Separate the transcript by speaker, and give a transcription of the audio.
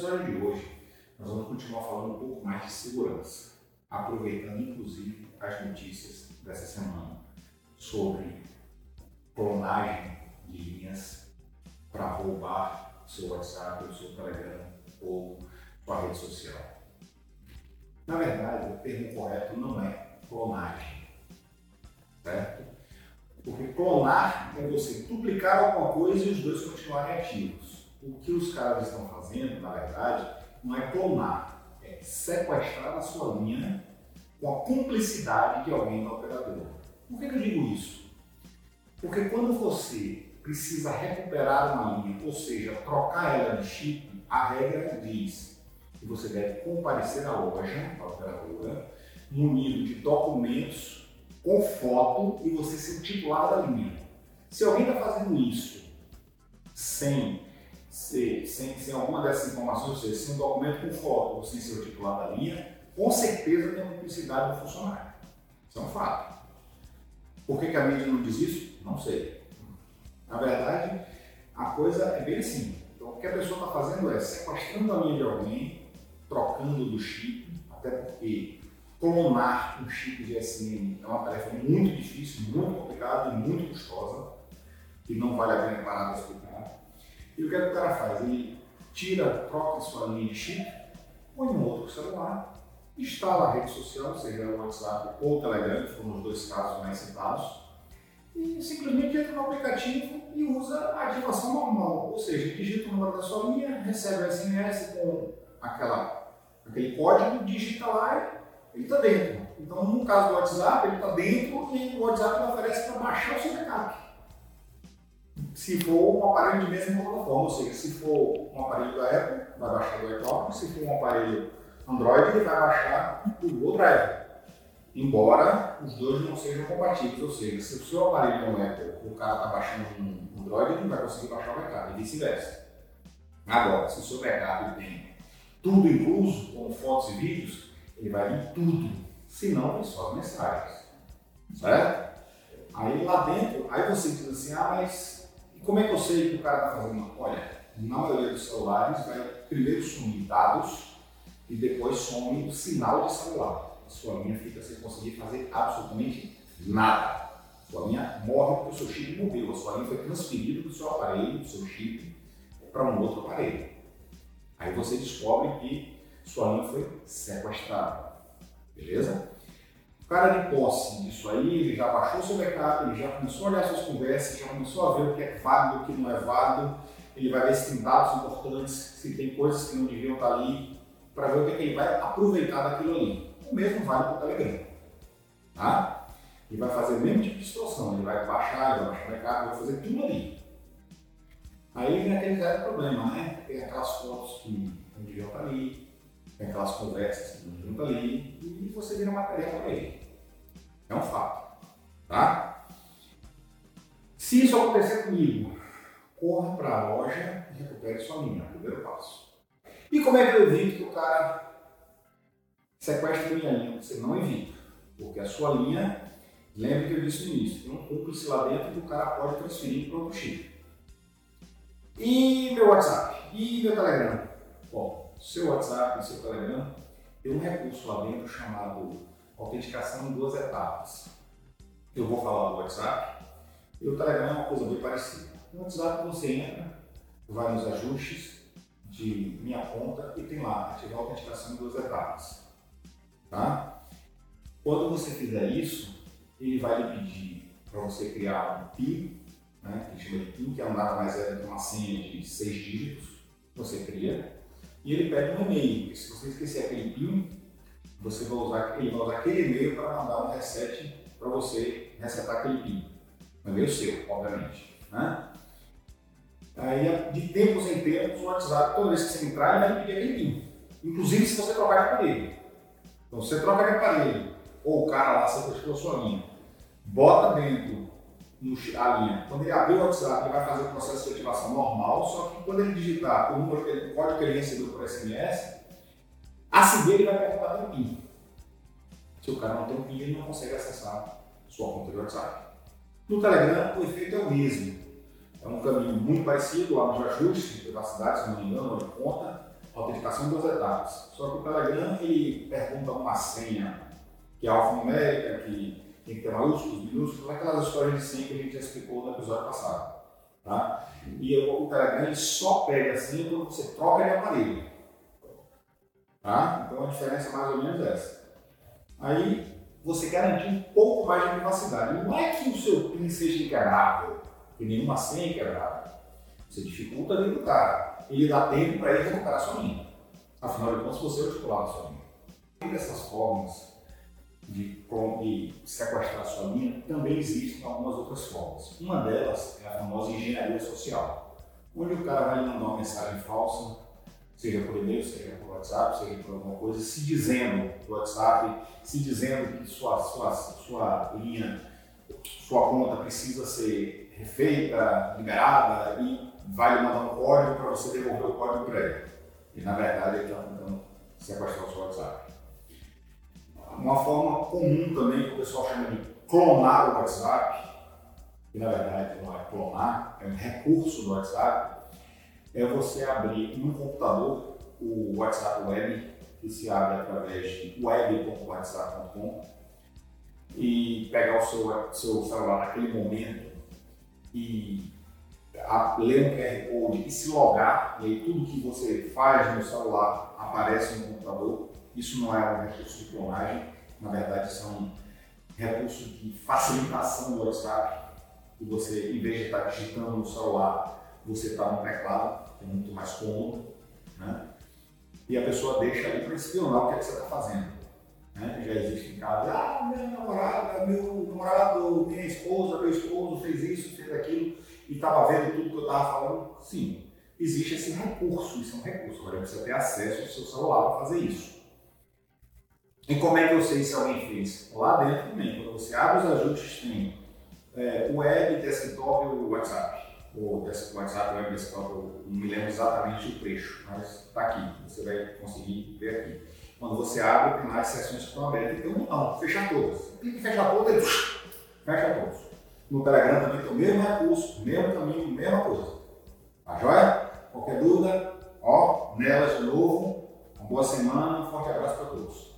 Speaker 1: episódio de hoje, nós vamos continuar falando um pouco mais de segurança, aproveitando inclusive as notícias dessa semana sobre clonagem de linhas para roubar seu WhatsApp, o seu Telegram ou sua rede social. Na verdade, o termo correto não é clonagem, certo? Porque clonar é você duplicar alguma coisa e os dois continuarem ativos. O que os caras estão fazendo, na verdade, não é clonar, é sequestrar a sua linha com a cumplicidade de alguém da operadora. Por que, que eu digo isso? Porque quando você precisa recuperar uma linha, ou seja, trocar ela de chip, a regra diz que você deve comparecer à loja da operadora munido de documentos com foto e você ser titular da linha. Se alguém está fazendo isso sem, ser, sem, sem alguma dessas informações, ou seja, sem um documento com foto ou sem ser o titular da linha, com certeza tem uma publicidade do funcionário. Isso é um fato. Por que, que a mídia não diz isso? Não sei. Na verdade, a coisa é bem assim. Então, o que a pessoa está fazendo é sequestrando a linha de alguém, trocando do chip, até porque clonar um chip de SM é uma tarefa muito difícil, muito complicada e muito custosa, que não vale a pena parar para explicar. E o que, é que o cara faz? Ele tira, troca sua linha de chip, põe um outro celular, instala a rede social, seja o WhatsApp ou o Telegram, que foram os dois casos mais citados, e simplesmente entra no aplicativo e usa a ativação normal, ou seja, digita o número da sua linha, recebe o SMS com aquela, aquele código, digita lá ele está dentro. Então, no caso do WhatsApp, ele está dentro e o WhatsApp oferece para baixar o seu backup. Se for um aparelho de mesma plataforma, ou seja, se for um aparelho da Apple, vai baixar do iCloud, se for um aparelho Android, ele vai baixar do outro Apple. Embora os dois não sejam compatíveis, ou seja, se o seu aparelho é Apple o cara está baixando um Android, ele não vai conseguir baixar o backup, e vice-versa. Agora, se o seu backup tem tudo incluso, como fotos e vídeos, ele vai vir tudo, senão vem só mensagens. Certo? Aí lá dentro, aí você diz assim, ah, mas como é que eu sei que o cara está fazendo? Olha, na maioria dos celulares vai primeiro sumir dados e depois some o sinal de celular. A sua linha fica sem conseguir fazer absolutamente nada. A sua linha morre porque o seu chip morreu. A sua linha foi transferida do seu aparelho, do seu chip, para um outro aparelho. Aí você descobre que sua linha foi sequestrada. Beleza? Cara de posse disso aí, ele já baixou seu backup, ele já começou a olhar suas conversas, já começou a ver o que é válido, o que não é válido, ele vai ver se tem dados importantes, se tem coisas que não deviam estar ali, para ver o que, é que ele vai aproveitar daquilo ali. O mesmo vale para o Telegram. Tá? Ele vai fazer o mesmo tipo de situação, ele vai baixar, ele vai baixar backup, vai fazer tudo ali. Aí vem aquele zero problema, né? Tem aquelas fotos que não deviam estar ali, tem aquelas conversas que junto ali e você vira material para ele. É um fato. Tá? Se isso acontecer comigo, corra para a loja e recupere sua linha, primeiro passo. E como é que eu evito que o cara sequestre minha linha? Você não evita, porque a sua linha, lembre que eu disse no início, tem um cúmplice lá dentro que o cara pode transferir para outro chip. E meu WhatsApp? E meu Telegram? Bom, seu WhatsApp, seu Telegram, tem um recurso lá dentro chamado autenticação em duas etapas. Eu vou falar do WhatsApp e o Telegram é uma coisa bem parecida. No WhatsApp você entra, vai nos ajustes de minha conta e tem lá ativar a autenticação em duas etapas. Tá? Quando você fizer isso, ele vai lhe pedir para você criar um PIN, né, que chama de PIN, que é um nada mais é uma senha de seis dígitos. Você cria e ele pede um e-mail. Se você esquecer aquele PIN, você vai usar, ele vai usar aquele e-mail para mandar um reset para você resetar aquele PIN. Um e-mail seu, obviamente. Né? Aí, de tempos em tempos, o WhatsApp, toda vez que você entrar, ele vai pedir aquele PIN. Inclusive se você trocar de aparelho. Então, você troca de aparelho, ou o cara lá sequestrou a sua linha, bota dentro no, a linha. Quando ele abrir o WhatsApp, ele vai fazer o processo de ativação normal, só que quando ele digitar o número que ele, o código que ele recebeu por SMS, a seguir ele vai perguntar tem PIN. Se o cara não tem um PIN, ele não consegue acessar sua conta de WhatsApp. No Telegram, o efeito é o mesmo. É um caminho muito parecido lá nos ajustes de privacidade, se não me engano, de conta, autenticação em duas etapas. Só que o Telegram ele pergunta uma senha que é alfanumérica, que tem que ter maiúsculos, minúsculos, aquelas histórias de senha que a gente já explicou no episódio passado. Tá? E o, Telegram ele só pega a senha quando você troca de aparelho. Tá? Então a diferença é mais ou menos essa. Aí você garantir um pouco mais de privacidade. Não é que o seu PIN seja inquebrável, que nenhuma senha é quebrável. Você dificulta a do cara. Ele dá tempo para ele recuperar a sua linha. Afinal de contas, você é o titular da sua linha. E dessas formas de, de sequestrar sua linha, também existem algumas outras formas. Uma delas é a famosa engenharia social, onde o cara vai mandar uma mensagem falsa seja por e-mail, seja por WhatsApp, seja por alguma coisa, se dizendo por WhatsApp, se dizendo que sua, sua, sua linha, sua conta precisa ser refeita, liberada e vai mandar um código para você devolver o código para ele. E na verdade ele está tentando sequestrar o seu WhatsApp. Uma forma comum também que o pessoal chama de clonar o WhatsApp, que na verdade não é clonar, é um recurso do WhatsApp, é você abrir no computador o WhatsApp Web, que se abre através de web.whatsapp.com e pegar o seu, seu celular naquele momento e a, ler um QR Code e se logar, e aí tudo que você faz no celular aparece no computador. Isso não é um recurso de clonagem, na verdade são recursos de facilitação do WhatsApp, que você, em vez de estar digitando no celular, você está no teclado, que é muito mais cômodo, né? e a pessoa deixa ali para espionar o que, é que você está fazendo. Né? Já existe em casa, ah, minha namorada, meu namorado, minha esposa, meu esposo fez isso, fez aquilo, e estava vendo tudo que eu estava falando. Sim, existe esse recurso, isso é um recurso, agora você ter acesso ao seu celular para fazer isso. E como é que eu sei se alguém fez? Lá dentro também, quando você abre os ajustes, tem é, web, desktop e o WhatsApp o WhatsApp Web Desktop, eu não me lembro exatamente o trecho, mas está aqui, você vai conseguir ver aqui. Quando você abre, tem mais sessões que estão abertas tem um botão, fechar todas. Clica em fechar todas, ele fecha todos. No Telegram também tem o mesmo recurso, mesmo caminho, mesma coisa. Tá joia? Qualquer dúvida, ó, nelas de novo. Uma boa semana, um forte abraço para todos.